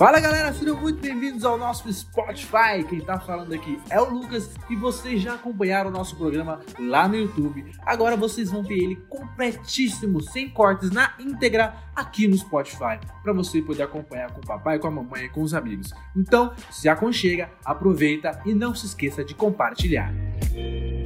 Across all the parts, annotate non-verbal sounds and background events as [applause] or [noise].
Fala galera, sejam muito bem-vindos ao nosso Spotify. Quem tá falando aqui é o Lucas e vocês já acompanharam o nosso programa lá no YouTube. Agora vocês vão ter ele completíssimo, sem cortes, na íntegra aqui no Spotify, para você poder acompanhar com o papai, com a mamãe e com os amigos. Então, se aconchega, aproveita e não se esqueça de compartilhar. Com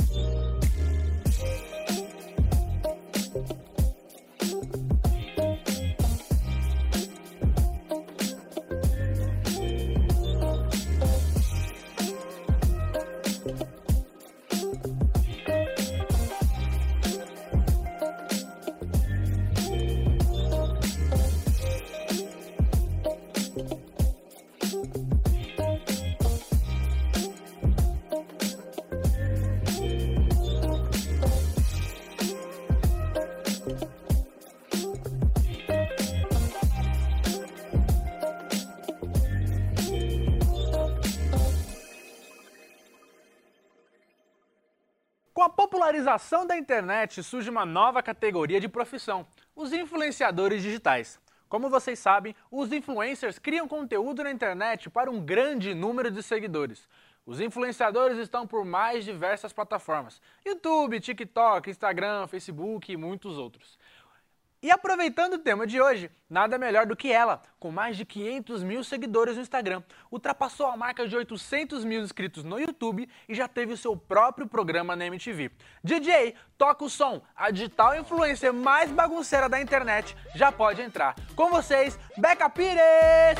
popularização da internet surge uma nova categoria de profissão, os influenciadores digitais. Como vocês sabem, os influencers criam conteúdo na internet para um grande número de seguidores. Os influenciadores estão por mais diversas plataformas: YouTube, TikTok, Instagram, Facebook e muitos outros. E aproveitando o tema de hoje, nada melhor do que ela, com mais de 500 mil seguidores no Instagram, ultrapassou a marca de 800 mil inscritos no YouTube e já teve o seu próprio programa na MTV. DJ, toca o som, a digital influencer mais bagunceira da internet já pode entrar. Com vocês, Beca Pires!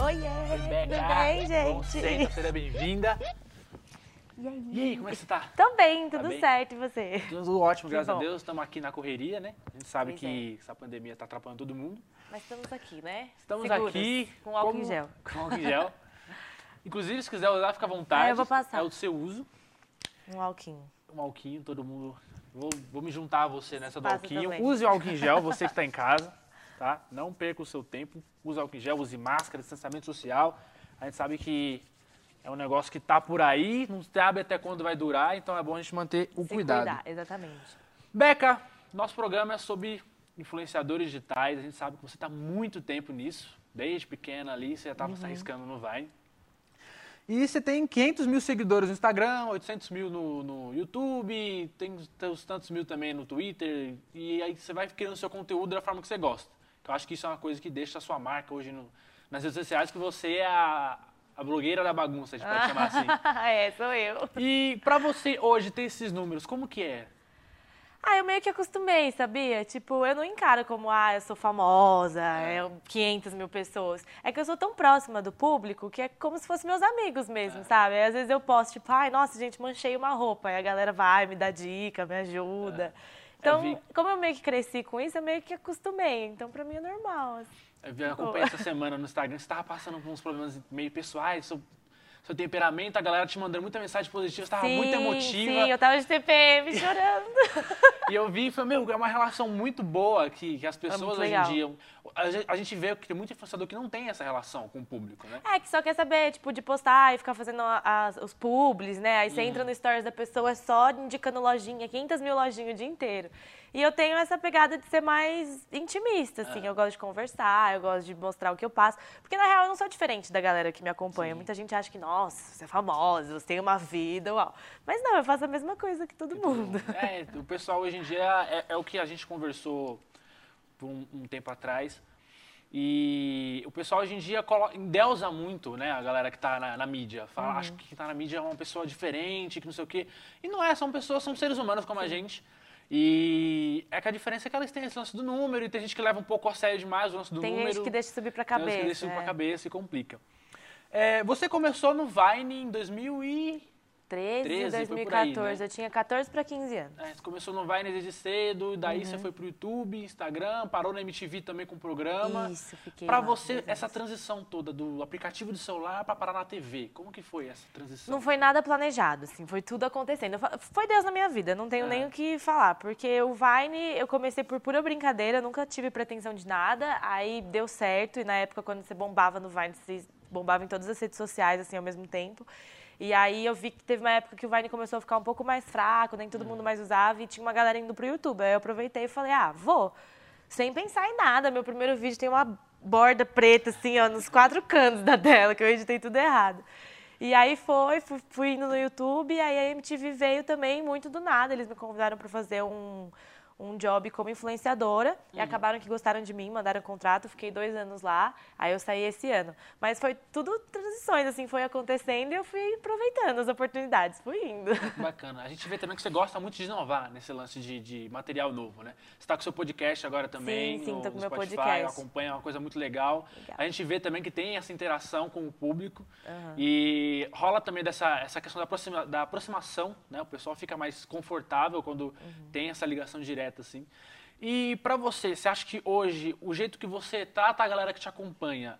Oiê, tudo bem, Bom, gente? senta, seja bem-vinda. E aí? E aí, como é que você tá? Tô bem, tudo bem? certo, e você? Tudo ótimo, Que graças a. Deus. Estamos aqui na correria, né? A gente sabe Pois que essa pandemia está atrapalhando todo mundo. Mas estamos aqui, né? Estamos Seguras, aqui Com álcool em gel. Com álcool em gel. [laughs] Inclusive, se quiser usar, fica à vontade. É, eu vou passar. É o seu uso. Um alquinho. Um alquinho, todo mundo. Vou, vou me juntar a você nessa do Passa alquinho. também. Use o álcool em gel, [laughs] você que está em casa, tá? Não perca o seu tempo. Use álcool em gel, use máscara, distanciamento social. A gente sabe que é um negócio que tá por aí, não sabe até quando vai durar, então é bom a gente manter o Se cuidado. cuidar, exatamente. Beca, nosso programa é sobre influenciadores digitais. A gente sabe que você está muito tempo nisso, desde pequena ali, você já estava se arriscando no Vine. E você tem 500 mil seguidores no Instagram, 800 mil no, no YouTube, tem os tantos mil também no Twitter. E aí você vai criando seu conteúdo da forma que você gosta. Eu acho que isso é uma coisa que deixa a sua marca hoje no- nas redes sociais, que você é a, a blogueira da bagunça, a gente pode chamar assim. [laughs] é, sou eu. E pra você hoje ter esses números, como que é? Ah, eu meio que acostumei, sabia? Tipo, eu não encaro como, ah, eu sou famosa, é 500 mil pessoas. É que eu sou tão próxima do público que é como se fossem meus amigos mesmo, sabe? Aí, às vezes eu posto, tipo, ai, nossa, gente, manchei uma roupa. Aí a galera vai, me dá dica, me ajuda. Então, vi- como eu meio que cresci com isso, eu meio que acostumei. Então, pra mim é normal. assim. Eu acompanhei essa semana no Instagram, você estava passando por uns problemas meio pessoais, seu temperamento, a galera te mandando muita mensagem positiva, você estava muito emotiva. Sim, eu tava de TPM chorando. E eu vi e falei, meu, é uma relação muito boa que, que as pessoas muito hoje em dia. A gente, a gente vê que tem muito influenciador que não tem essa relação com o público, né? É, que só quer saber, tipo, de postar e ficar fazendo as- os publis, né? Aí Uhum. você entra no stories da pessoa é só indicando lojinha, 500 mil lojinhas o dia inteiro. E eu tenho essa pegada de ser mais intimista, assim. Eu gosto de conversar, eu gosto de mostrar o que eu passo. Porque, na real, eu não sou diferente da galera que me acompanha. Muita gente acha que, nossa, você é famosa, você tem uma vida, uau. Mas não, eu faço a mesma coisa que todo mundo. É, o pessoal hoje em dia é, é o que a gente conversou por um, um tempo atrás. E o pessoal hoje em dia endeusa muito, né, a galera que tá na, na mídia. Fala, acho que quem tá na mídia é uma pessoa diferente, que não sei o quê. E não é, são pessoas, são seres humanos como a gente. E é que a diferença é que elas têm esse lance do número, e tem gente que leva um pouco a sério demais o lance do Tem número. gente que deixa subir pra tem gente que cabeça. deixa subir pra é. cabeça e complica. É, você começou no Vine em 2000 e... 13, 13, foi por aí, 2014. né? Eu tinha 14 pra 15 anos. É, você começou no Vine desde cedo, daí Uhum. você foi pro YouTube, Instagram, parou na MTV também com o programa. Isso, fiquei Pra lá você, essa transição toda do aplicativo do celular pra parar na TV, como que foi essa transição? Não foi nada planejado, assim, foi tudo acontecendo. Foi Deus na minha vida, não tenho É. nem o que falar, porque o Vine eu comecei por pura brincadeira, nunca tive pretensão de nada, aí deu certo, e na época quando você bombava no Vine, você bombava em todas as redes sociais, assim, ao mesmo tempo. E aí eu vi que teve uma época que o Vine começou a ficar um pouco mais fraco, nem todo mundo mais usava, e tinha uma galera indo pro YouTube. Aí eu aproveitei e falei, ah, vou. sem pensar em nada. Meu primeiro vídeo tem uma borda preta, assim, ó, nos quatro cantos da tela, que eu editei tudo errado. E aí foi, fui, fui indo no YouTube, e aí a MTV veio também muito do nada. Eles me convidaram para fazer um, um job como influenciadora e Uhum. acabaram que gostaram de mim, mandaram contrato, fiquei dois anos lá, aí eu saí esse ano. Mas foi tudo transições, assim, foi acontecendo e eu fui aproveitando as oportunidades, fui indo. Bacana. A gente vê também que você gosta muito de inovar nesse lance de, de material novo, né? Você está com seu podcast agora também Sim, sim, no, tô com no meu Spotify, podcast. acompanha é uma coisa muito legal. Legal. A gente vê também que tem essa interação com o público Aham. e rola também dessa essa questão da, aproxima, da aproximação, né? O pessoal fica mais confortável quando Uhum. tem essa ligação direta, assim. E pra você, você acha que hoje o jeito que você trata a galera que te acompanha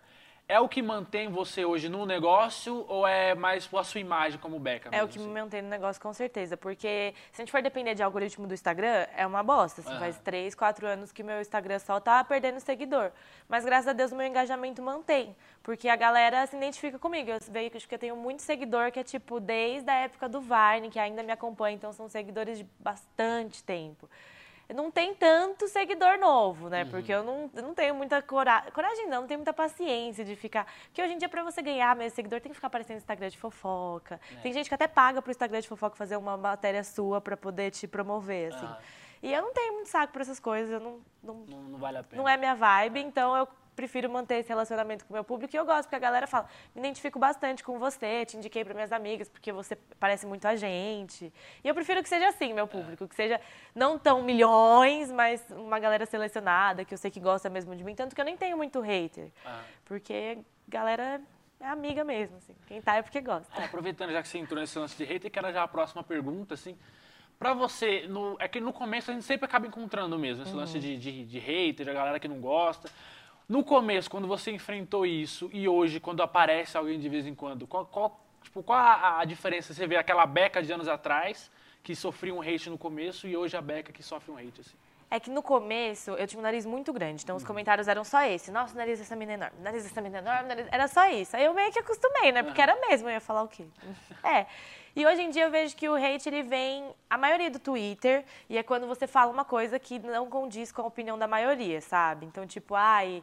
é o que mantém você hoje no negócio ou é mais a sua imagem como Beca? É o que me assim? mantém no negócio, com certeza. Porque se a gente for depender de algoritmo do Instagram, é uma bosta. Assim, Aham. Faz três, quatro anos que meu Instagram só tá perdendo seguidor. Mas graças a Deus o meu engajamento mantém. Porque a galera se identifica comigo. Eu vejo que eu tenho muito seguidor que é tipo desde a época do Vine, que ainda me acompanha. Então são seguidores de bastante tempo. Não tem tanto seguidor novo, né? Uhum. Porque eu não, eu não tenho muita coragem. Coragem não, não tenho muita paciência de ficar. Porque hoje em dia, pra você ganhar mesmo seguidor, tem que ficar aparecendo no Instagram de fofoca. É. Tem gente que até paga pro Instagram de fofoca fazer uma matéria sua pra poder te promover, assim. Aham. E eu não tenho muito saco pra essas coisas, eu não, não, Não, não vale a pena. não é minha vibe, então eu prefiro manter esse relacionamento com o meu público e eu gosto, porque a galera fala, me identifico bastante com você, te indiquei para minhas amigas, porque você parece muito a gente. E eu prefiro que seja assim, meu público, que seja não tão milhões, mas uma galera selecionada, que eu sei que gosta mesmo de mim, tanto que eu nem tenho muito hater, Ah. porque galera é amiga mesmo, assim. Quem tá é porque gosta. É, aproveitando já que você entrou nesse lance de hater, que era já a próxima pergunta, assim. Pra você, no- é que no começo a gente sempre acaba encontrando mesmo esse lance de, de, de hater, a galera que não gosta. No começo, quando você enfrentou isso e hoje, quando aparece alguém de vez em quando, qual, qual, tipo, qual a, a diferença? Você vê aquela Beca de anos atrás, que sofria um hate no começo, e hoje a Beca que sofre um hate, assim. É que no começo eu tinha um nariz muito grande, então os comentários eram só esse. Nossa, o nariz dessa menina é enorme, o nariz dessa menina é enorme, nariz... era só isso. Aí eu meio que acostumei, né? Porque era mesmo, eu ia falar o quê? [laughs] É. E hoje em dia eu vejo que o hate ele vem, a maioria do Twitter, e é quando você fala uma coisa que não condiz com a opinião da maioria, sabe? Então, tipo, ai,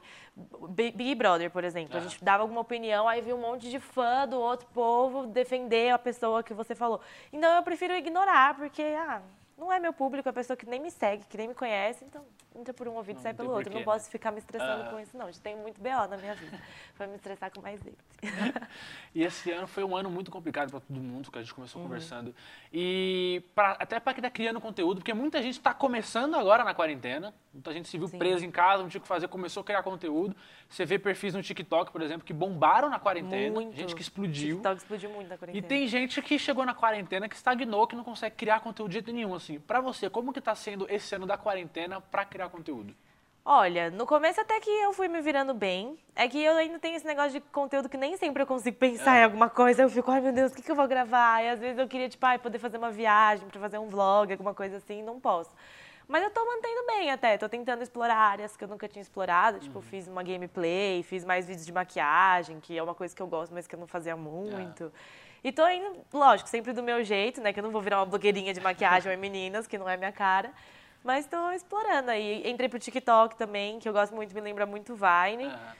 Bi- Big Brother, por exemplo, a gente dava alguma opinião, aí viu um monte de fã do outro povo defender a pessoa que você falou. Então eu prefiro ignorar, porque, ah, não é meu público, é a pessoa que nem me segue, que nem me conhece, então entra por um ouvido e sai pelo outro. porquê, não né? posso ficar me estressando Ah. com isso, não. Já tenho muito BO na minha vida. [laughs] Vai me estressar com mais esse. [laughs] E esse ano foi um ano muito complicado para todo mundo, que a gente começou Uhum. conversando. E pra- até para quem está criando conteúdo, porque muita gente está começando agora na quarentena, muita gente se viu Sim. presa em casa, não tinha o que fazer, começou a criar conteúdo. Você vê perfis no TikTok, por exemplo, que bombaram na quarentena, Muito. gente que explodiu. TikTok explodiu muito na E quarentena. tem gente que chegou na quarentena, que estagnou, que não consegue criar conteúdo de jeito nenhum. Assim, para você, como que tá sendo esse ano da quarentena para criar conteúdo? Olha, no começo até que eu fui me virando bem. É que eu ainda tenho esse negócio de conteúdo que nem sempre eu consigo pensar É. em alguma coisa. Eu fico, ai meu Deus, o que, que eu vou gravar? E às vezes eu queria, tipo, ai, poder fazer uma viagem pra fazer um vlog, alguma coisa assim, não posso. Mas eu tô mantendo bem até, tô tentando explorar áreas que eu nunca tinha explorado. Tipo, fiz uma gameplay, fiz mais vídeos de maquiagem, que é uma coisa que eu gosto, mas que eu não fazia muito. E tô indo, lógico, sempre do meu jeito, né? Que eu não vou virar uma blogueirinha de maquiagem ou meninas, que não é minha cara. Mas tô explorando aí. Entrei pro TikTok também, que eu gosto muito, me lembra muito Vine. Ah,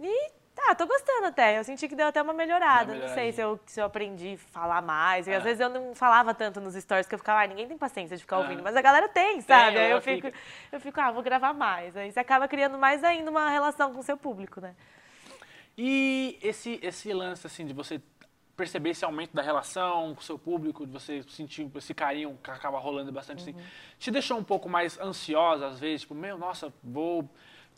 E tá, tô gostando até. Eu senti que deu até uma melhorada. Não sei se eu, se eu aprendi a falar mais. E Ah. às vezes eu não falava tanto nos stories, que eu ficava, ah, ninguém tem paciência de ficar Ah. ouvindo. Mas a galera tem, sabe? aí ela eu fico, fica. eu fico, ah, vou gravar mais. Aí você acaba criando mais ainda uma relação com o seu público, né? E esse, esse lance, assim, de você perceber esse aumento da relação com o seu público, de você sentir esse carinho que acaba rolando bastante, assim, te deixou um pouco mais ansiosa, às vezes? Tipo, meu, nossa, vou...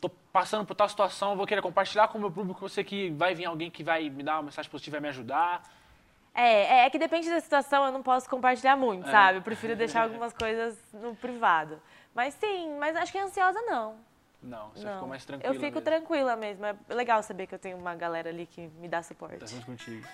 Tô passando por tal situação, vou querer compartilhar com o meu público, sei que vai vir alguém que vai me dar uma mensagem positiva e vai me ajudar. É, é que depende da situação, eu não posso compartilhar muito, É. sabe? Eu prefiro deixar [laughs] algumas coisas no privado. Mas sim, mas acho que ansiosa não. Não, você não. ficou mais tranquila Eu fico mesmo. tranquila mesmo. É legal saber que eu tenho uma galera ali que me dá Tá suporte. junto contigo.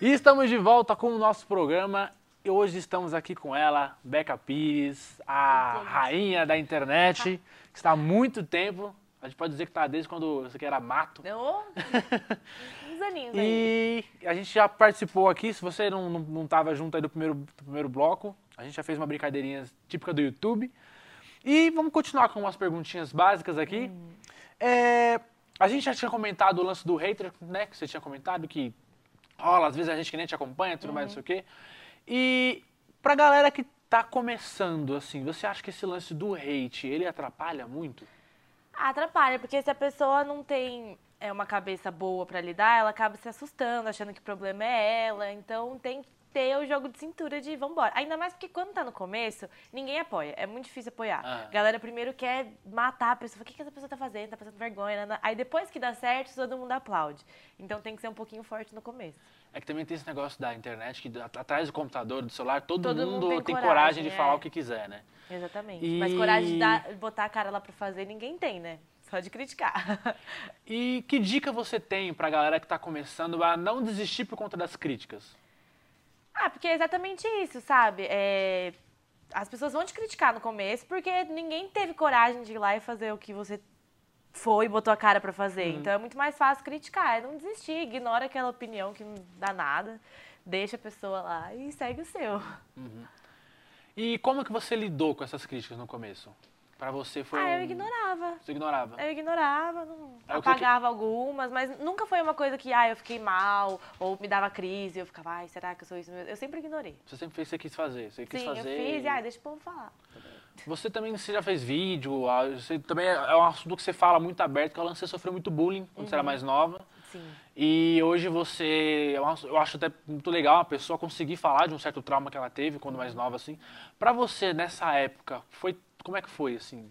E estamos de volta com o nosso programa. E hoje estamos aqui com ela, Beca Pires, a rainha da internet, que está há muito tempo. A gente pode dizer que está desde quando isso aqui era mato. Oh, uns aninhos aí. E a gente já participou aqui, se você não estava junto aí do primeiro, do primeiro bloco, a gente já fez uma brincadeirinha típica do YouTube. E vamos continuar com umas perguntinhas básicas aqui. É, a gente já tinha comentado o lance do hater, né? Que você tinha comentado que rola, às vezes a gente que nem te acompanha, tudo mais, não sei o quê. E pra galera que tá começando, assim, você acha que esse lance do hate, ele atrapalha muito? Atrapalha, porque se a pessoa não tem é, uma cabeça boa pra lidar, ela acaba se assustando, achando que o problema é ela. Então tem ter o jogo de cintura de vambora. Ainda mais porque quando tá no começo, ninguém apoia. É muito difícil apoiar. Ah. A galera primeiro quer matar a pessoa. O que, que essa pessoa tá fazendo? Tá passando vergonha. Aí depois que dá certo, todo mundo aplaude. Então tem que ser um pouquinho forte no começo. É que também tem esse negócio da internet, que at- atrás do computador, do celular, todo, Todo mundo, mundo tem, tem coragem, coragem, de é. falar o que quiser, né? Exatamente. E- Mas coragem de dar- botar a cara lá pra fazer, ninguém tem, né? Só de criticar. [laughs] E que dica você tem pra galera que tá começando a não desistir por conta das críticas? Ah, porque é exatamente isso, sabe? É, As pessoas vão te criticar no começo porque ninguém teve coragem de ir lá e fazer o que você foi e botou a cara pra fazer. Então é muito mais fácil criticar, é não desistir, ignora aquela opinião que não dá nada, deixa a pessoa lá e segue o seu. E como que você lidou com essas críticas no começo? Pra você foi Ah, eu ignorava. Você ignorava? Eu ignorava, não, É que- apagava algumas, mas nunca foi uma coisa que, ah, eu fiquei mal, ou me dava crise, eu ficava, ai, será que eu sou isso mesmo? Eu sempre ignorei. Você sempre fez o que você quis fazer. Você quis Sim, fazer. eu fiz e, ai, deixa o povo falar. Você também você já fez vídeo, ah, você também é é um assunto que você fala muito aberto, que é o lance que você sofreu muito bullying quando você Uhum. era mais nova. Sim. E hoje você, eu acho- até muito legal uma pessoa conseguir falar de um certo trauma que ela teve quando mais nova, assim. Pra você, nessa época, foi, como é que foi, assim?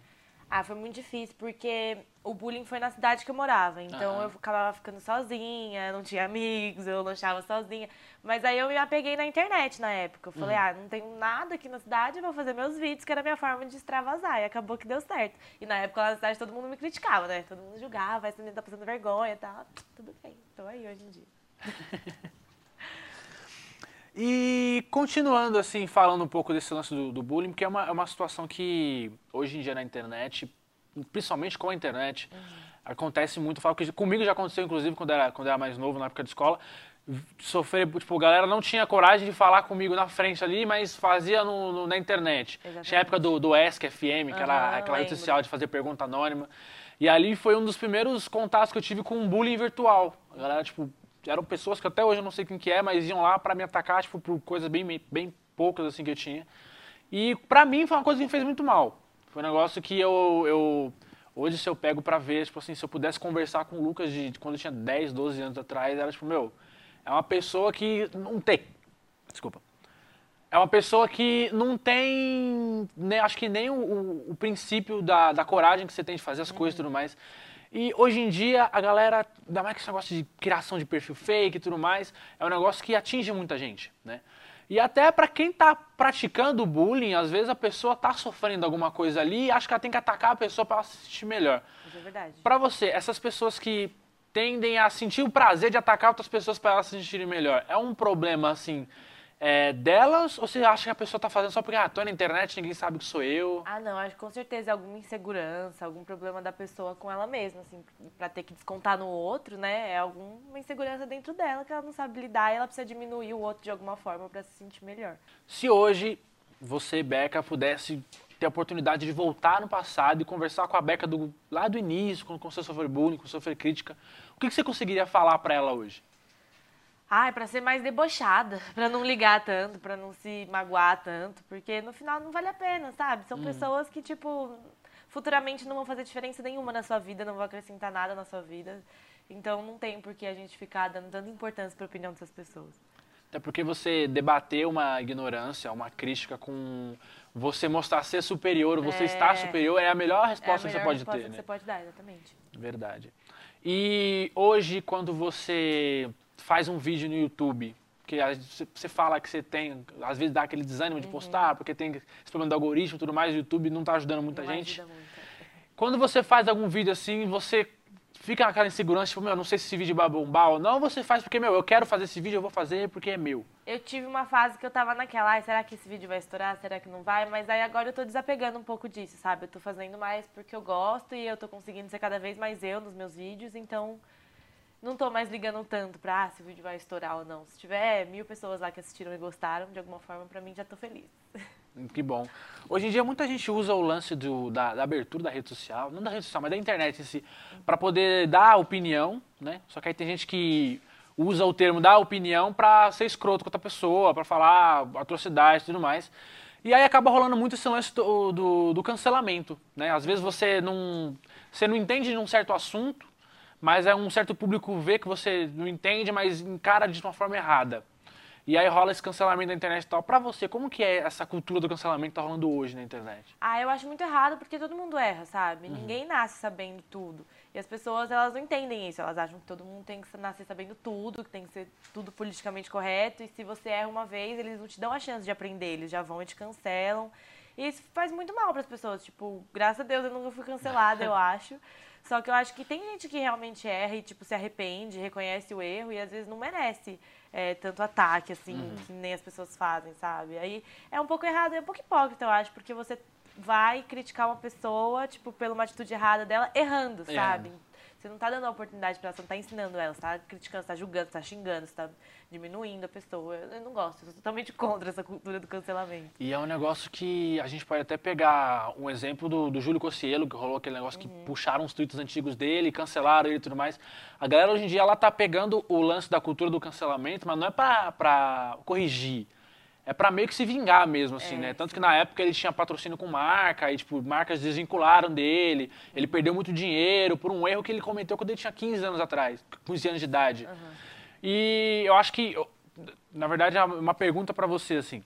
Ah, foi muito difícil, porque o bullying foi na cidade que eu morava. Então Aham. eu acabava ficando sozinha, não tinha amigos, eu lanchava sozinha. Mas aí eu me apeguei na internet na época. Eu falei, Uhum. ah, não tenho nada aqui na cidade, vou fazer meus vídeos, que era a minha forma de extravasar. E acabou que deu certo. E na época lá na cidade todo mundo me criticava, né? Todo mundo julgava, essa menina tá passando vergonha e tal. Tudo bem, tô aí hoje em dia. [laughs] E continuando, assim, falando um pouco desse lance do, do bullying, porque é uma, é uma situação que hoje em dia na internet, principalmente com a internet, acontece muito. Falo que comigo já aconteceu, inclusive, quando era, quando era mais novo, na época de escola. Sofrer, tipo, a galera não tinha coragem de falar comigo na frente ali, mas fazia no, no- na internet. Exatamente. Tinha a época do, do Ask FM, que era Aham, aquela rede social de fazer pergunta anônima. E ali foi um dos primeiros contatos que eu tive com um bullying virtual. A galera, tipo, eram pessoas que até hoje eu não sei quem que é, mas iam lá pra me atacar, tipo, por coisas bem, bem poucas, assim, que eu tinha. E pra mim foi uma coisa que me fez muito mal. Foi um negócio que eu, eu hoje se eu pego pra ver, tipo assim, se eu pudesse conversar com o Lucas de, de quando eu tinha 10, 12 anos atrás, era tipo, meu, é uma pessoa que não tem. Desculpa. É uma pessoa que não tem, né, acho que nem o, o- o princípio da, da coragem que você tem de fazer as coisas e tudo mais. E hoje em dia, a galera, ainda mais que esse negócio de criação de perfil fake e tudo mais, é um negócio que atinge muita gente, né? E até pra quem tá praticando bullying, às vezes a pessoa tá sofrendo alguma coisa ali e acha que ela tem que atacar a pessoa pra ela se sentir melhor. Isso é verdade. Pra você, essas pessoas que tendem a sentir o prazer de atacar outras pessoas para elas se sentirem melhor, é um problema assim é, delas ou você acha que a pessoa tá fazendo só porque ah, tô na internet, ninguém sabe que sou eu? Ah, não, acho que com certeza é alguma insegurança, algum problema da pessoa com ela mesma, assim, pra ter que descontar no outro, né? É alguma insegurança dentro dela que ela não sabe lidar e ela precisa diminuir o outro de alguma forma pra se sentir melhor. Se hoje você, Beca, pudesse ter a oportunidade de voltar no passado e conversar com a Beca do, lá do início, quando você sofreu bullying, quando sofreu crítica, o que, que você conseguiria falar para ela hoje? Ah, é pra ser mais debochada, [laughs] pra não ligar tanto, pra não se magoar tanto, porque no final não vale a pena, sabe? São pessoas que, tipo, futuramente não vão fazer diferença nenhuma na sua vida, não vão acrescentar nada na sua vida. Então não tem por que a gente ficar dando tanta importância pra opinião dessas pessoas. Até porque você debater uma ignorância, uma crítica com você mostrar ser superior, você É. estar superior, é a melhor É a resposta que você melhor pode resposta ter, que né? você pode dar, exatamente. Verdade. E hoje, quando você faz um vídeo no YouTube, que você fala que você tem, às vezes dá aquele desânimo Uhum. de postar, porque tem esse problema do algoritmo e tudo mais, o YouTube não está ajudando muita Não gente. ajuda muito. Quando você faz algum vídeo assim, você fica naquela insegurança, tipo, meu, não sei se esse vídeo vai bombar ou não, você faz porque, meu, eu quero fazer esse vídeo, eu vou fazer porque é meu. Eu tive uma fase que eu tava naquela, ai, será que esse vídeo vai estourar? Será que não vai? Mas aí agora eu tô desapegando um pouco disso, sabe? Eu tô fazendo mais porque eu gosto e eu tô conseguindo ser cada vez mais eu nos meus vídeos, então não tô mais ligando tanto pra ah, se o vídeo vai estourar ou não. Se tiver mil pessoas lá que assistiram e gostaram, de alguma forma, pra mim já tô feliz. [laughs] Que bom. Hoje em dia muita gente usa o lance do, da, da abertura da rede social, não da rede social, mas da internet em si, para poder dar opinião, né? Só que aí tem gente que usa o termo dar opinião para ser escroto com outra pessoa, para falar atrocidades e tudo mais. E aí acaba rolando muito esse lance do, do, do, cancelamento, né? Às vezes você não, você não entende de um certo assunto, mas é um certo público vê que você não entende, mas encara de uma forma errada. E aí rola esse cancelamento da internet e tal. Pra você, como que é essa cultura do cancelamento que tá rolando hoje na internet? Ah, eu acho muito errado porque todo mundo erra, sabe? Uhum. Ninguém nasce sabendo tudo. E as pessoas, elas não entendem isso. Elas acham que todo mundo tem que nascer sabendo tudo, que tem que ser tudo politicamente correto. E se você erra uma vez, eles não te dão a chance de aprender. Eles já vão e te cancelam. E isso faz muito mal para as pessoas. Tipo, graças a Deus eu nunca fui cancelada, eu [laughs] acho. Só que eu acho que tem gente que realmente erra e, tipo, se arrepende, reconhece o erro e às vezes não merece é, tanto ataque, assim, uhum. que nem as pessoas fazem, sabe? Aí é um pouco errado, é um pouco hipócrita, eu acho, porque você vai criticar uma pessoa, tipo, pela uma atitude errada dela, errando, é. sabe? Você não tá dando a oportunidade para ela, você não tá ensinando ela, você tá criticando, você tá julgando, você tá xingando, você tá diminuindo a pessoa. Eu não gosto, eu sou totalmente contra essa cultura do cancelamento. E é um negócio que a gente pode até pegar um exemplo do, do Júlio Cossielo, que rolou aquele negócio que uhum. puxaram os tweets antigos dele, cancelaram ele e tudo mais. A galera hoje em dia, ela tá pegando o lance da cultura do cancelamento, mas não é pra, pra corrigir é para meio que se vingar mesmo, assim, é, né? Tanto que na época ele tinha patrocínio com marca, e, tipo, marcas desvincularam dele, ele perdeu muito dinheiro por um erro que ele cometeu quando ele tinha 15 anos atrás, 15 anos de idade. Uhum. E eu acho que, na verdade, é uma pergunta para você, assim,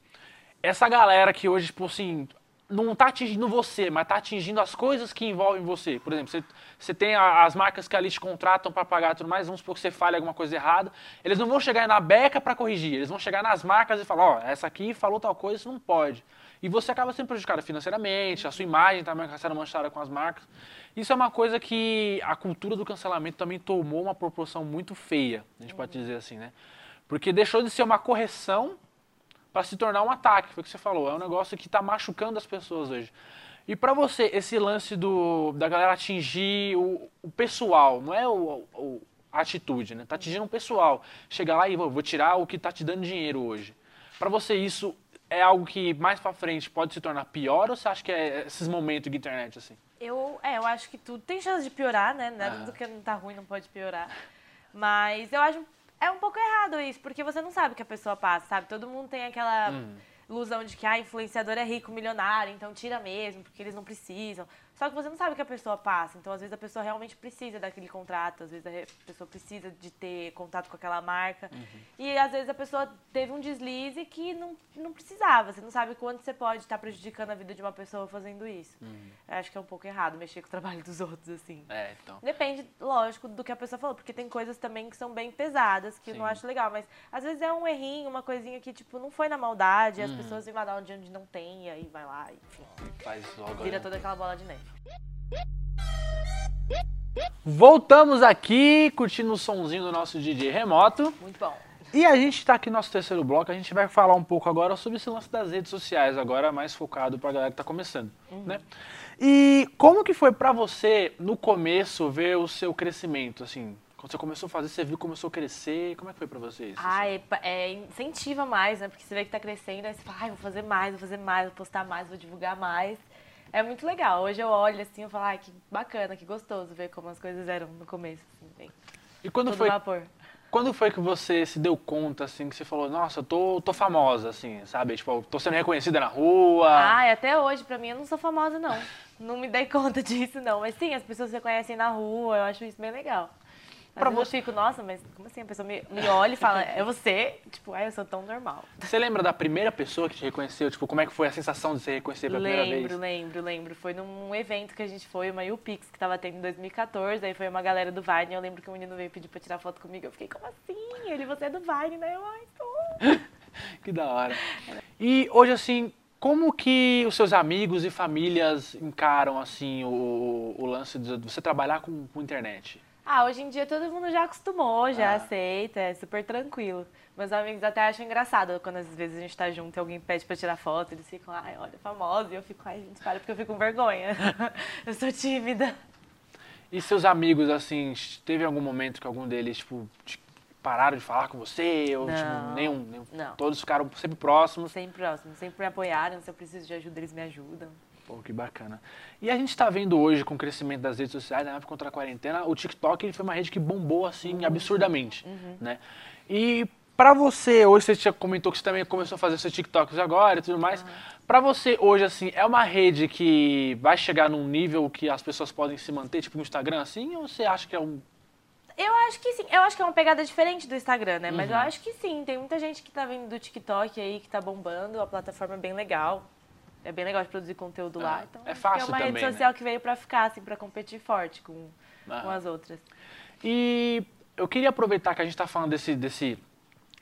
essa galera que hoje, tipo assim, não está atingindo você, mas está atingindo as coisas que envolvem você. Por exemplo, você, você tem a, as marcas que ali te contratam para pagar tudo mais, vamos supor que você fale alguma coisa errada. Eles não vão chegar na beca para corrigir, eles vão chegar nas marcas e falar, ó, oh, essa aqui falou tal coisa, isso não pode. E você acaba sendo prejudicado financeiramente, a sua imagem também está sendo manchada com as marcas. Isso é uma coisa que a cultura do cancelamento também tomou uma proporção muito feia, a gente pode dizer assim, né? Porque deixou de ser uma correção para se tornar um ataque, foi o que você falou. É um negócio que está machucando as pessoas hoje. E para você, esse lance do, da galera atingir o, o pessoal, não é o, o, a atitude, né? Tá atingindo o pessoal. Chegar lá e vou, vou tirar o que tá te dando dinheiro hoje. Para você, isso é algo que mais para frente pode se tornar pior ou você acha que é esses momentos de internet assim? Eu, é, eu acho que tudo tem chance de piorar, né? Nada ah. do que não tá ruim não pode piorar. Mas eu acho é um pouco errado isso, porque você não sabe o que a pessoa passa, sabe? Todo mundo tem aquela hum. ilusão de que a ah, influenciador é rico, milionário, então tira mesmo, porque eles não precisam. Só que você não sabe o que a pessoa passa. Então, às vezes, a pessoa realmente precisa daquele contrato, às vezes a pessoa precisa de ter contato com aquela marca. Uhum. E às vezes a pessoa teve um deslize que não, não precisava. Você não sabe quanto você pode estar prejudicando a vida de uma pessoa fazendo isso. Uhum. Eu acho que é um pouco errado mexer com o trabalho dos outros, assim. É, então. Depende, lógico, do que a pessoa falou, porque tem coisas também que são bem pesadas, que Sim. eu não acho legal. Mas às vezes é um errinho, uma coisinha que, tipo, não foi na maldade, uhum. as pessoas vêm dar onde não tem, e aí vai lá, enfim. Faz logo Vira toda aquela bola de neve. Voltamos aqui, curtindo o somzinho do nosso DJ remoto. Muito bom. E a gente está aqui no nosso terceiro bloco, a gente vai falar um pouco agora sobre esse lance das redes sociais, agora mais focado para a galera que está começando, uhum. né? E como que foi para você, no começo, ver o seu crescimento, assim? Quando você começou a fazer, você viu que começou a crescer, como é que foi para você isso? Ah, é, é, incentiva mais, né? Porque você vê que está crescendo, aí você fala, ah, vou fazer mais, vou fazer mais, vou postar mais, vou divulgar mais. É muito legal. Hoje eu olho assim e falo, ai, que bacana, que gostoso ver como as coisas eram no começo. Assim, bem, e quando foi, vapor. quando foi que você se deu conta, assim, que você falou, nossa, eu tô, tô famosa, assim, sabe? Tipo, tô sendo reconhecida na rua. Ah, até hoje, pra mim, eu não sou famosa, não. não me dei [laughs] conta disso, não. Mas sim, as pessoas se conhecem na rua, eu acho isso bem legal. Pra você... eu fico, nossa, mas como assim? A pessoa me, me olha e fala, é você? Tipo, ai, eu sou tão normal. Você lembra da primeira pessoa que te reconheceu? Tipo, como é que foi a sensação de se reconhecer pela lembro, primeira vez? Lembro, lembro, lembro. Foi num evento que a gente foi, uma UPix, que tava tendo em 2014. Aí foi uma galera do Vine. Eu lembro que o menino veio pedir pra tirar foto comigo. Eu fiquei, como assim? Ele, você é do Vine, né? Eu, ai, tô. [laughs] que da hora. E hoje, assim, como que os seus amigos e famílias encaram, assim, o, o lance de você trabalhar com, com internet? Ah, hoje em dia todo mundo já acostumou, já ah. aceita, é super tranquilo. Meus amigos até acham engraçado quando às vezes a gente tá junto e alguém pede pra tirar foto, eles ficam, ai, olha, famosa, e eu fico, ai, gente, para, porque eu fico com vergonha. [laughs] eu sou tímida. E seus amigos, assim, teve algum momento que algum deles, tipo, pararam de falar com você? Ou, tipo, Não. nenhum, nenhum? Não. Todos ficaram sempre próximos. Sempre próximo, sempre me apoiaram. Se eu preciso de ajuda, eles me ajudam. Pô, que bacana. E a gente está vendo hoje, com o crescimento das redes sociais, na época contra a quarentena, o TikTok ele foi uma rede que bombou, assim, absurdamente, né? E pra você, hoje você já comentou que você também começou a fazer seus TikToks agora e tudo mais. Pra você, hoje, assim, é uma rede que vai chegar num nível que as pessoas podem se manter, tipo no Instagram, assim? Ou você acha que é um... Eu acho que sim. Eu acho que é uma pegada diferente do Instagram, né? Mas eu acho que sim. Tem muita gente que tá vindo do TikTok aí, que tá bombando. A plataforma é bem legal. É bem legal de produzir conteúdo lá. É, Então, é acho fácil que é uma também, rede social que veio pra ficar, assim, pra competir forte com, Ah. com as outras. E eu queria aproveitar que a gente está falando desse, desse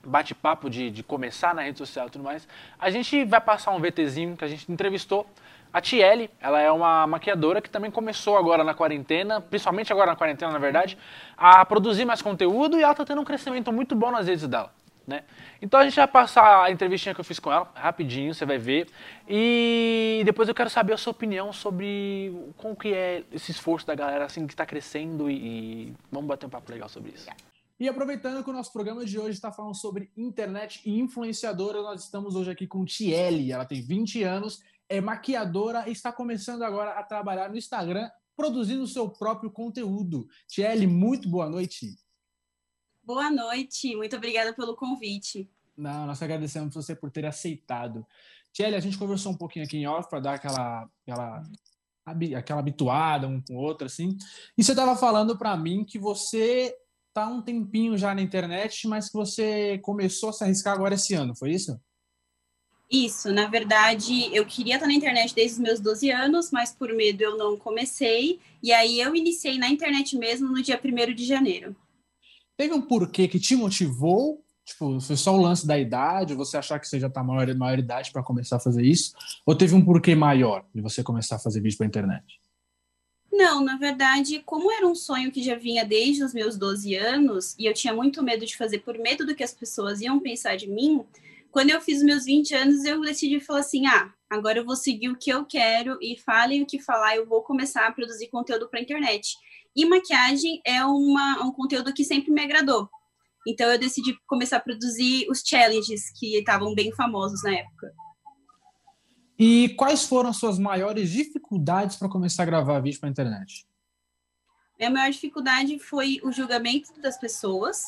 bate-papo de, de começar na rede social e tudo mais. A gente vai passar um VTzinho que a gente entrevistou. A Tiele, ela é uma maquiadora que também começou agora na quarentena, principalmente agora na quarentena, na verdade, a produzir mais conteúdo e ela está tendo um crescimento muito bom nas redes dela. Né? Então a gente vai passar a entrevistinha que eu fiz com ela, rapidinho, você vai ver. E depois eu quero saber a sua opinião sobre como que é esse esforço da galera assim que está crescendo e, e vamos bater um papo legal sobre isso. E aproveitando que o nosso programa de hoje está falando sobre internet e influenciadora, nós estamos hoje aqui com Tiele. Ela tem 20 anos, é maquiadora e está começando agora a trabalhar no Instagram, produzindo seu próprio conteúdo. Tiele, muito boa noite. Boa noite, muito obrigada pelo convite. Não, nós agradecemos você por ter aceitado. Tiele, a gente conversou um pouquinho aqui em off para dar aquela, aquela, aquela habituada um com o outro, assim. E você estava falando para mim que você tá um tempinho já na internet, mas que você começou a se arriscar agora esse ano, foi isso? Isso, na verdade, eu queria estar na internet desde os meus 12 anos, mas por medo eu não comecei. E aí eu iniciei na internet mesmo no dia 1 de janeiro. Teve um porquê que te motivou? Tipo, foi só o lance da idade, você achar que você já está maior, maior idade para começar a fazer isso? Ou teve um porquê maior de você começar a fazer vídeo para internet? Não, na verdade, como era um sonho que já vinha desde os meus 12 anos, e eu tinha muito medo de fazer por medo do que as pessoas iam pensar de mim, quando eu fiz meus 20 anos, eu decidi falar assim: ah, agora eu vou seguir o que eu quero e falem o que falar, eu vou começar a produzir conteúdo para internet. E maquiagem é uma, um conteúdo que sempre me agradou. Então eu decidi começar a produzir os challenges que estavam bem famosos na época. E quais foram as suas maiores dificuldades para começar a gravar vídeo para internet? Minha maior dificuldade foi o julgamento das pessoas,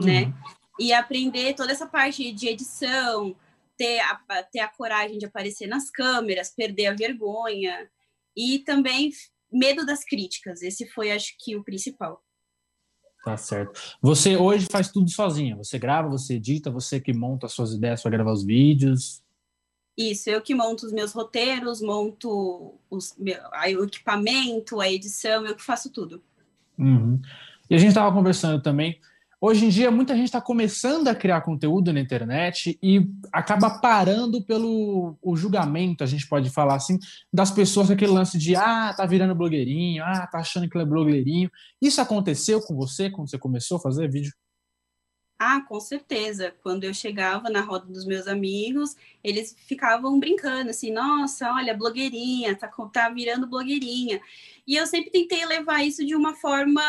né? E aprender toda essa parte de edição, ter a, ter a coragem de aparecer nas câmeras, perder a vergonha. E também medo das críticas. Esse foi, acho que, o principal. Tá certo. Você hoje faz tudo sozinha. Você grava, você edita, você que monta as suas ideias para gravar os vídeos. Isso, eu que monto os meus roteiros, monto os, meu, aí o equipamento, a edição, eu que faço tudo. Uhum. E a gente estava conversando também. Hoje em dia, muita gente está começando a criar conteúdo na internet e acaba parando pelo o julgamento, a gente pode falar assim, das pessoas com aquele lance de ah, tá virando blogueirinho, ah, tá achando que é blogueirinho. Isso aconteceu com você quando você começou a fazer vídeo? Ah, com certeza. Quando eu chegava na roda dos meus amigos, eles ficavam brincando assim, nossa, olha, blogueirinha, tá, tá virando blogueirinha. E eu sempre tentei levar isso de uma forma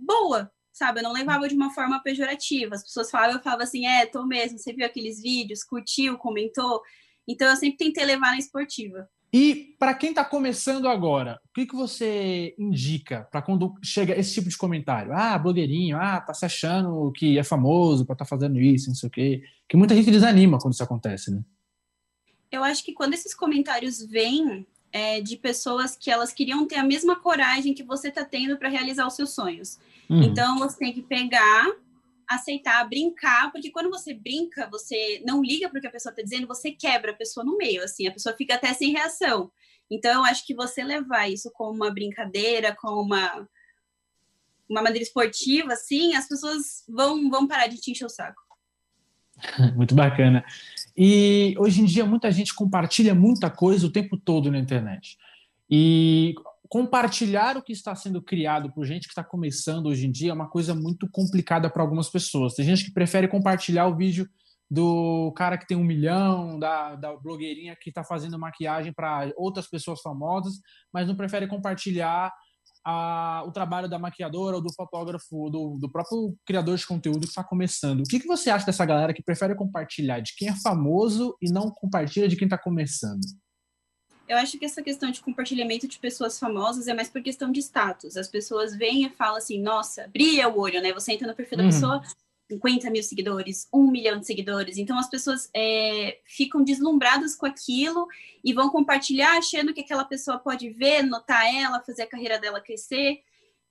boa, sabe? Eu não levava de uma forma pejorativa. As pessoas falavam, eu falava assim, é, tô mesmo, você viu aqueles vídeos, curtiu, comentou. Então eu sempre tentei levar na esportiva. E para quem está começando agora, o que, que você indica para quando chega esse tipo de comentário? Ah, blogueirinho, ah, tá se achando que é famoso para estar tá fazendo isso, não sei o quê. Que muita gente desanima quando isso acontece, né? Eu acho que quando esses comentários vêm é, de pessoas que elas queriam ter a mesma coragem que você está tendo para realizar os seus sonhos. Uhum. Então você tem que pegar, aceitar, brincar, porque quando você brinca, você não liga para o que a pessoa está dizendo, você quebra a pessoa no meio, assim, a pessoa fica até sem reação. Então eu acho que você levar isso como uma brincadeira, como uma uma maneira esportiva, assim, as pessoas vão, vão parar de te encher o saco. [laughs] Muito bacana. E hoje em dia muita gente compartilha muita coisa o tempo todo na internet. E compartilhar o que está sendo criado por gente que está começando hoje em dia é uma coisa muito complicada para algumas pessoas. Tem gente que prefere compartilhar o vídeo do cara que tem um milhão, da, da blogueirinha que está fazendo maquiagem para outras pessoas famosas, mas não prefere compartilhar a, o trabalho da maquiadora ou do fotógrafo, do, do próprio criador de conteúdo que está começando. O que, que você acha dessa galera que prefere compartilhar de quem é famoso e não compartilha de quem está começando? Eu acho que essa questão de compartilhamento de pessoas famosas é mais por questão de status. As pessoas vêm e falam assim, nossa, brilha o olho, né? Você entra no perfil da uhum. pessoa, 50 mil seguidores, um milhão de seguidores. Então as pessoas é, ficam deslumbradas com aquilo e vão compartilhar achando que aquela pessoa pode ver, notar ela, fazer a carreira dela crescer.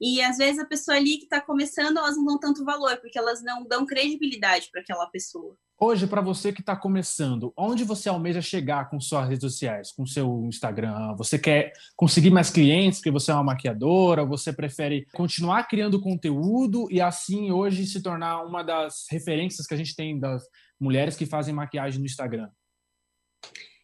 E às vezes a pessoa ali que está começando, elas não dão tanto valor, porque elas não dão credibilidade para aquela pessoa. Hoje, para você que está começando, onde você almeja chegar com suas redes sociais, com seu Instagram? Você quer conseguir mais clientes porque você é uma maquiadora? Você prefere continuar criando conteúdo e assim hoje se tornar uma das referências que a gente tem das mulheres que fazem maquiagem no Instagram?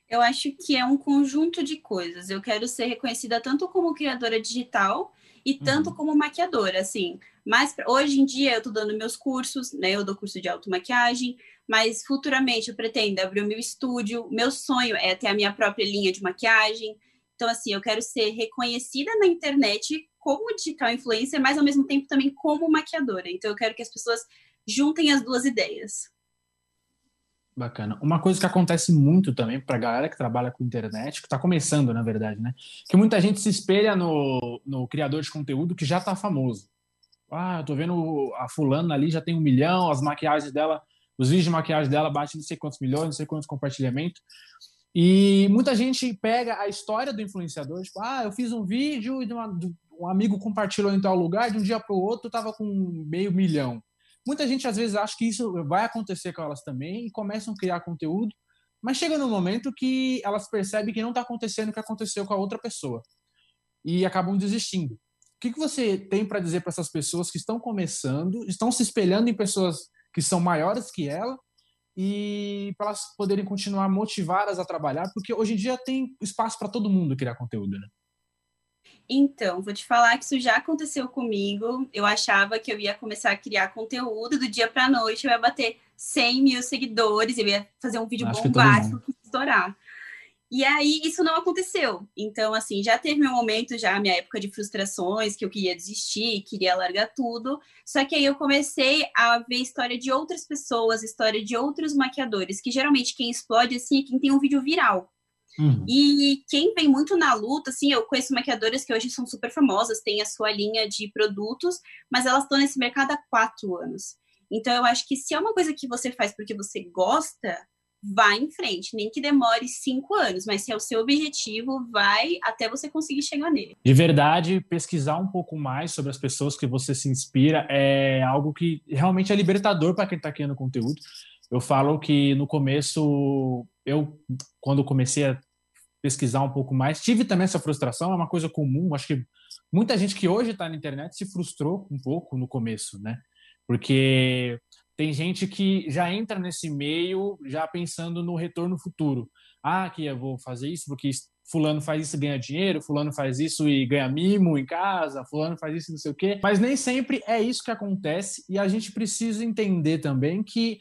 Eu acho que é um conjunto de coisas. Eu quero ser reconhecida tanto como criadora digital, e tanto uhum. como maquiadora, assim. Mas hoje em dia eu estou dando meus cursos, né? Eu dou curso de automaquiagem, mas futuramente eu pretendo abrir o meu estúdio. Meu sonho é ter a minha própria linha de maquiagem. Então, assim, eu quero ser reconhecida na internet como digital influencer, mas ao mesmo tempo também como maquiadora. Então, eu quero que as pessoas juntem as duas ideias. Bacana. Uma coisa que acontece muito também para a galera que trabalha com internet, que está começando, na verdade, né? Que muita gente se espelha no, no criador de conteúdo que já está famoso. Ah, eu tô vendo a fulana ali já tem um milhão, as maquiagens dela, os vídeos de maquiagem dela batem não sei quantos milhões, não sei quantos compartilhamentos. E muita gente pega a história do influenciador, tipo, ah, eu fiz um vídeo e um amigo compartilhou em tal lugar, de um dia para o outro estava com meio milhão. Muita gente às vezes acha que isso vai acontecer com elas também e começam a criar conteúdo, mas chega no momento que elas percebem que não está acontecendo o que aconteceu com a outra pessoa e acabam desistindo. O que, que você tem para dizer para essas pessoas que estão começando, estão se espelhando em pessoas que são maiores que ela e para elas poderem continuar motivadas a trabalhar, porque hoje em dia tem espaço para todo mundo criar conteúdo, né? Então, vou te falar que isso já aconteceu comigo. Eu achava que eu ia começar a criar conteúdo do dia para a noite, eu ia bater 100 mil seguidores, eu ia fazer um vídeo Acho bombástico que estourar. E aí, isso não aconteceu. Então, assim, já teve meu momento, já minha época de frustrações, que eu queria desistir, queria largar tudo. Só que aí eu comecei a ver história de outras pessoas, história de outros maquiadores, que geralmente quem explode, assim, é quem tem um vídeo viral. Uhum. E quem vem muito na luta, assim, eu conheço maquiadoras que hoje são super famosas, têm a sua linha de produtos, mas elas estão nesse mercado há quatro anos. Então, eu acho que se é uma coisa que você faz porque você gosta, vai em frente, nem que demore cinco anos, mas se é o seu objetivo, vai até você conseguir chegar nele. De verdade, pesquisar um pouco mais sobre as pessoas que você se inspira é algo que realmente é libertador para quem está criando conteúdo. Eu falo que no começo, eu, quando comecei a pesquisar um pouco mais. Tive também essa frustração, é uma coisa comum. Acho que muita gente que hoje está na internet se frustrou um pouco no começo, né? Porque tem gente que já entra nesse meio já pensando no retorno futuro. Ah, que eu vou fazer isso porque fulano faz isso e ganha dinheiro, fulano faz isso e ganha mimo em casa, fulano faz isso e não sei o quê. Mas nem sempre é isso que acontece e a gente precisa entender também que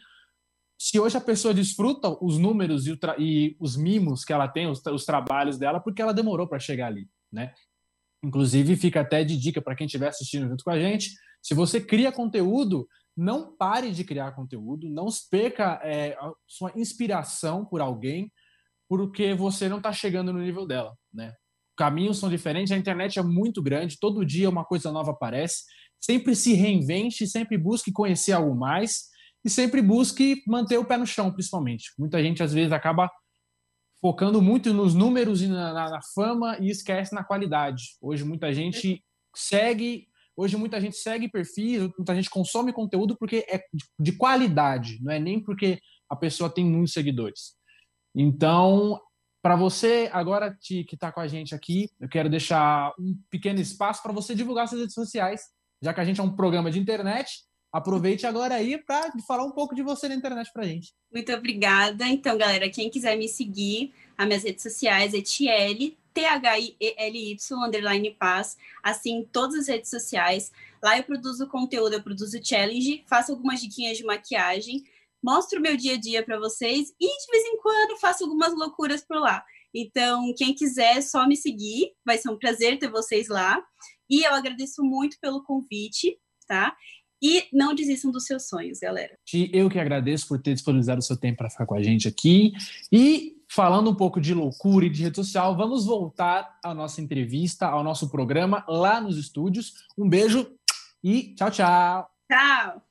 se hoje a pessoa desfruta os números e, e os mimos que ela tem, os, os trabalhos dela, porque ela demorou para chegar ali, né? Inclusive, fica até de dica para quem estiver assistindo junto com a gente: se você cria conteúdo, não pare de criar conteúdo, não perca é, sua inspiração por alguém, porque você não está chegando no nível dela, né? Caminhos são diferentes, a internet é muito grande, todo dia uma coisa nova aparece. Sempre se reinvente, sempre busque conhecer algo mais e sempre busque manter o pé no chão, principalmente. Muita gente, às vezes, acaba focando muito nos números e na, na, na fama e esquece na qualidade. Hoje, muita gente segue. Hoje, muita gente segue perfis, muita gente consome conteúdo porque é de qualidade, não é nem porque a pessoa tem muitos seguidores. Então, para você agora que está com a gente aqui, eu quero deixar um pequeno espaço para você divulgar suas redes sociais, já que a gente é um programa de internet aproveite agora aí para falar um pouco de você na internet para gente. Muito obrigada. Então, galera, quem quiser me seguir, as minhas redes sociais é Tiele, T-H-I-L-Y, underline paz, assim, todas as redes sociais. Lá eu produzo conteúdo, eu produzo challenge, faço algumas diquinhas de maquiagem, mostro o meu dia a dia para vocês e de vez em quando faço algumas loucuras por lá. Então, quem quiser, só me seguir, vai ser um prazer ter vocês lá. E eu agradeço muito pelo convite, tá? E não desistam dos seus sonhos, galera. Eu que agradeço por ter disponibilizado o seu tempo para ficar com a gente aqui. E falando um pouco de loucura e de rede social, vamos voltar à nossa entrevista, ao nosso programa lá nos estúdios. Um beijo e tchau, tchau. Tchau.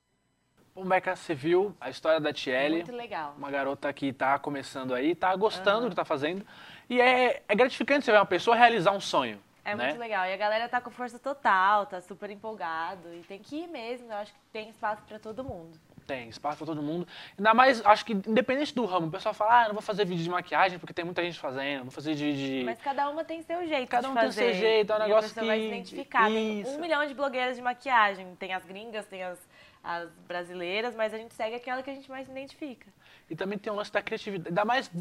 Bom, Beca, você viu a história da Tiele. Muito legal. Uma garota que está começando aí, está gostando uhum. do que está fazendo. E é, é gratificante você ver uma pessoa realizar um sonho. É né? muito legal. E a galera tá com força total, tá super empolgado. E tem que ir mesmo. Eu acho que tem espaço para todo mundo. Tem, espaço para todo mundo. Ainda mais, acho que independente do ramo, o pessoal fala, ah, não vou fazer vídeo de maquiagem porque tem muita gente fazendo, vou fazer de... de... Mas cada uma tem seu jeito Cada um tem seu jeito, é um negócio que... vai se identificar. Tem um milhão de blogueiras de maquiagem. Tem as gringas, tem as as brasileiras, mas a gente segue aquela que a gente mais se identifica. E também tem um lance da criatividade. Ainda mais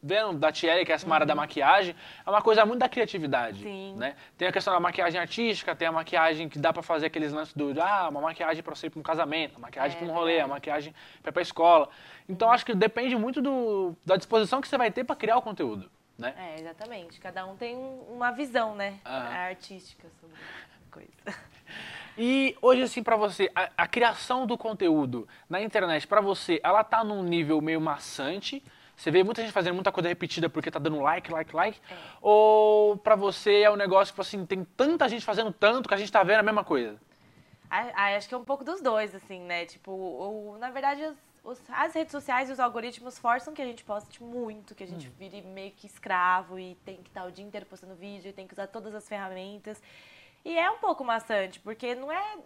vendo da Thierry, que é essa uhum. área da maquiagem, é uma coisa muito da criatividade. Sim. Né? Tem a questão da maquiagem artística, tem a maquiagem que dá para fazer aqueles lances do. Ah, uma maquiagem para você ir para um casamento, uma maquiagem é, para um rolê, uma maquiagem para ir para escola. Então uhum. acho que depende muito do, da disposição que você vai ter para criar o conteúdo. Né? É, exatamente. Cada um tem uma visão, né? Uhum. Artística sobre a coisa. [laughs] E hoje, assim, para você, a, a, criação do conteúdo na internet, para você, ela tá num nível meio maçante? Você vê muita gente fazendo muita coisa repetida porque tá dando like, like, like? É. Ou para você é um negócio que, assim, tem tanta gente fazendo tanto que a gente tá vendo a mesma coisa? Ah, acho que é um pouco dos dois, assim, né? Tipo, ou, na verdade, os, os, as redes sociais e os algoritmos forçam que a gente poste muito, que a gente hum. vire meio que escravo e tem que estar o dia inteiro postando vídeo, e tem que usar todas as ferramentas. E é um pouco maçante, porque não é,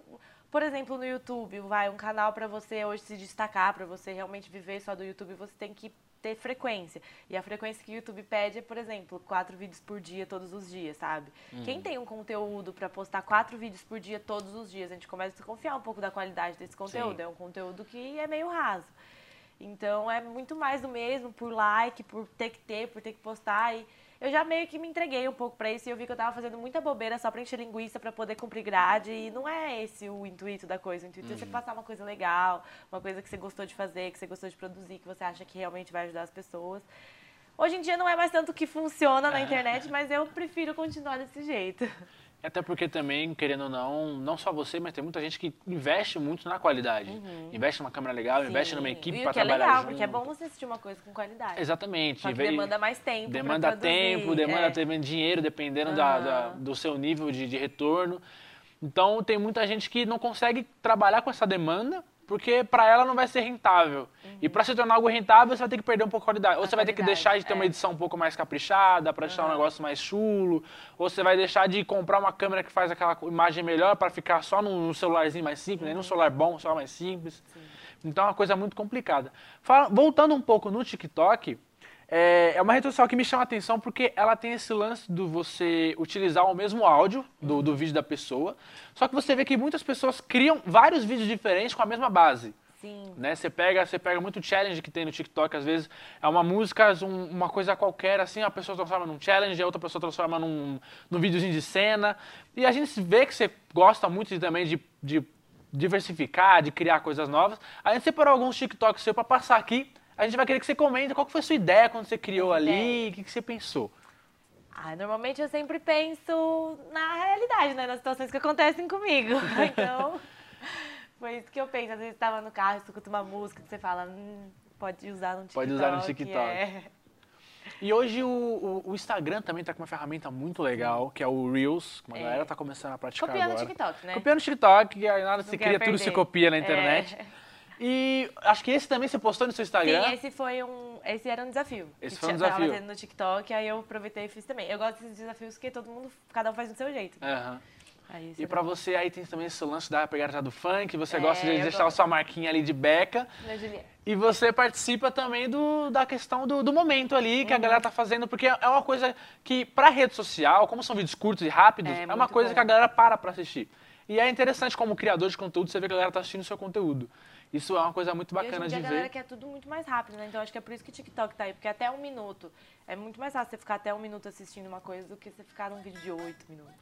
por exemplo, no YouTube, vai um canal para você hoje se destacar, para você realmente viver só do YouTube, você tem que ter frequência. E a frequência que o YouTube pede é, por exemplo, quatro vídeos por dia, todos os dias, sabe? Uhum. Quem tem um conteúdo para postar quatro vídeos por dia, todos os dias, a gente começa a desconfiar um pouco da qualidade desse conteúdo. Sim. É um conteúdo que é meio raso. Então é muito mais do mesmo, por like, por ter que ter, por ter que postar. E eu já meio que me entreguei um pouco para isso e eu vi que eu tava fazendo muita bobeira só pra encher linguiça para poder cumprir grade. E não é esse o intuito da coisa. O intuito uhum. é você uhum. passar uma coisa legal, uma coisa que você gostou de fazer, que você gostou de produzir, que você acha que realmente vai ajudar as pessoas. Hoje em dia não é mais tanto que funciona na internet, mas eu prefiro continuar desse jeito. [laughs] Até porque também, querendo ou não, não só você, mas tem muita gente que investe muito na qualidade. Uhum. Investe numa câmera legal, Sim. investe numa equipe para trabalhar é legal, junto. porque é bom você assistir uma coisa com qualidade. Exatamente. Só demanda mais tempo Demanda tempo, demanda é. dinheiro, dependendo uhum. da, da, do seu nível de, de retorno. Então, tem muita gente que não consegue trabalhar com essa demanda porque para ela não vai ser rentável. Uhum. E para se tornar algo rentável, você vai ter que perder um pouco de qualidade. Ou a você vai ter que deixar de ter é. uma edição um pouco mais caprichada, para deixar uhum. um negócio mais chulo, ou você vai deixar de comprar uma câmera que faz aquela imagem melhor para ficar só num celularzinho mais simples, uhum. nem num celular bom, só mais simples. Sim. Então é uma coisa muito complicada. Fala, voltando um pouco no TikTok, é, é, uma rede social que me chama a atenção porque ela tem esse lance do você utilizar o mesmo áudio do, do vídeo da pessoa, só que você vê que muitas pessoas criam vários vídeos diferentes com a mesma base. Sim. Né? Você pega, você pega muito challenge que tem no TikTok, às vezes é uma música, um, uma coisa qualquer, assim, a pessoa transforma num challenge, a outra pessoa transforma num, num videozinho de cena. E a gente vê que você gosta muito também de, de diversificar, de criar coisas novas. A gente separou alguns TikToks seu para passar aqui a gente vai querer que você comente qual foi a sua ideia quando você criou ali, o que, que você pensou. Ah, normalmente eu sempre penso na realidade, né? Nas situações que acontecem comigo. [laughs] Então, foi isso que eu penso. Às vezes estava no carro, escuta uma música, você fala, hum, pode usar no TikTok. Pode usar no TikTok. É. E hoje o, o, o Instagram também está com uma ferramenta muito legal, que é o Reels, que a é. galera está começando a praticar Copiando agora. o TikTok, né? Copiando o TikTok, que nada se cria, tudo se copia na internet. É. E acho que esse também você postou no seu Instagram. Sim, esse foi um. Esse era um desafio. Esse foi um desafio. Tava no TikTok, aí eu aproveitei e fiz também. Eu gosto desses desafios porque todo mundo, cada um faz do seu jeito. Uhum. Aí, e pra você aí tem também esse lance da pegada do funk, você é, gosta de deixar gosto. a sua marquinha ali de beca. E você participa também do, da questão do, do momento ali que uhum. a galera tá fazendo, porque é uma coisa que, pra rede social, como são vídeos curtos e rápidos, é, é uma coisa bom. que a galera para pra assistir. E é interessante como criador de conteúdo, você vê que a galera tá assistindo o seu conteúdo. Isso é uma coisa muito bacana e de ver. A galera quer tudo muito mais rápido, né? Então acho que é por isso que o TikTok tá aí, porque até um minuto é muito mais fácil você ficar até um minuto assistindo uma coisa do que você ficar num vídeo de oito minutos.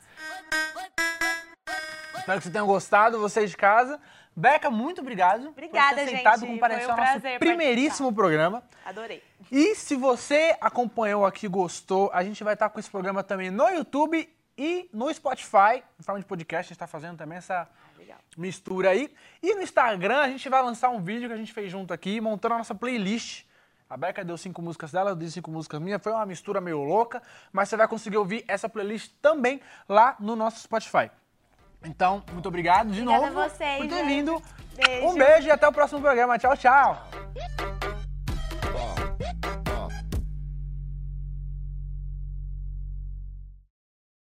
Espero que vocês tenham gostado, vocês de casa. Beca, muito obrigado Obrigada, por ter gente. comparecer ao nosso primeiríssimo participar. programa. Adorei. E se você acompanhou aqui, gostou, a gente vai estar com esse programa também no YouTube E no Spotify, em forma de podcast, a gente está fazendo também essa Legal. mistura aí. E no Instagram a gente vai lançar um vídeo que a gente fez junto aqui, montando a nossa playlist. A Beca deu cinco músicas dela, eu dei cinco músicas minhas. Foi uma mistura meio louca, mas você vai conseguir ouvir essa playlist também lá no nosso Spotify. Então, muito obrigado de Obrigada novo a vocês, por ter vindo. Beijo. Um beijo e até o próximo programa. Tchau, tchau.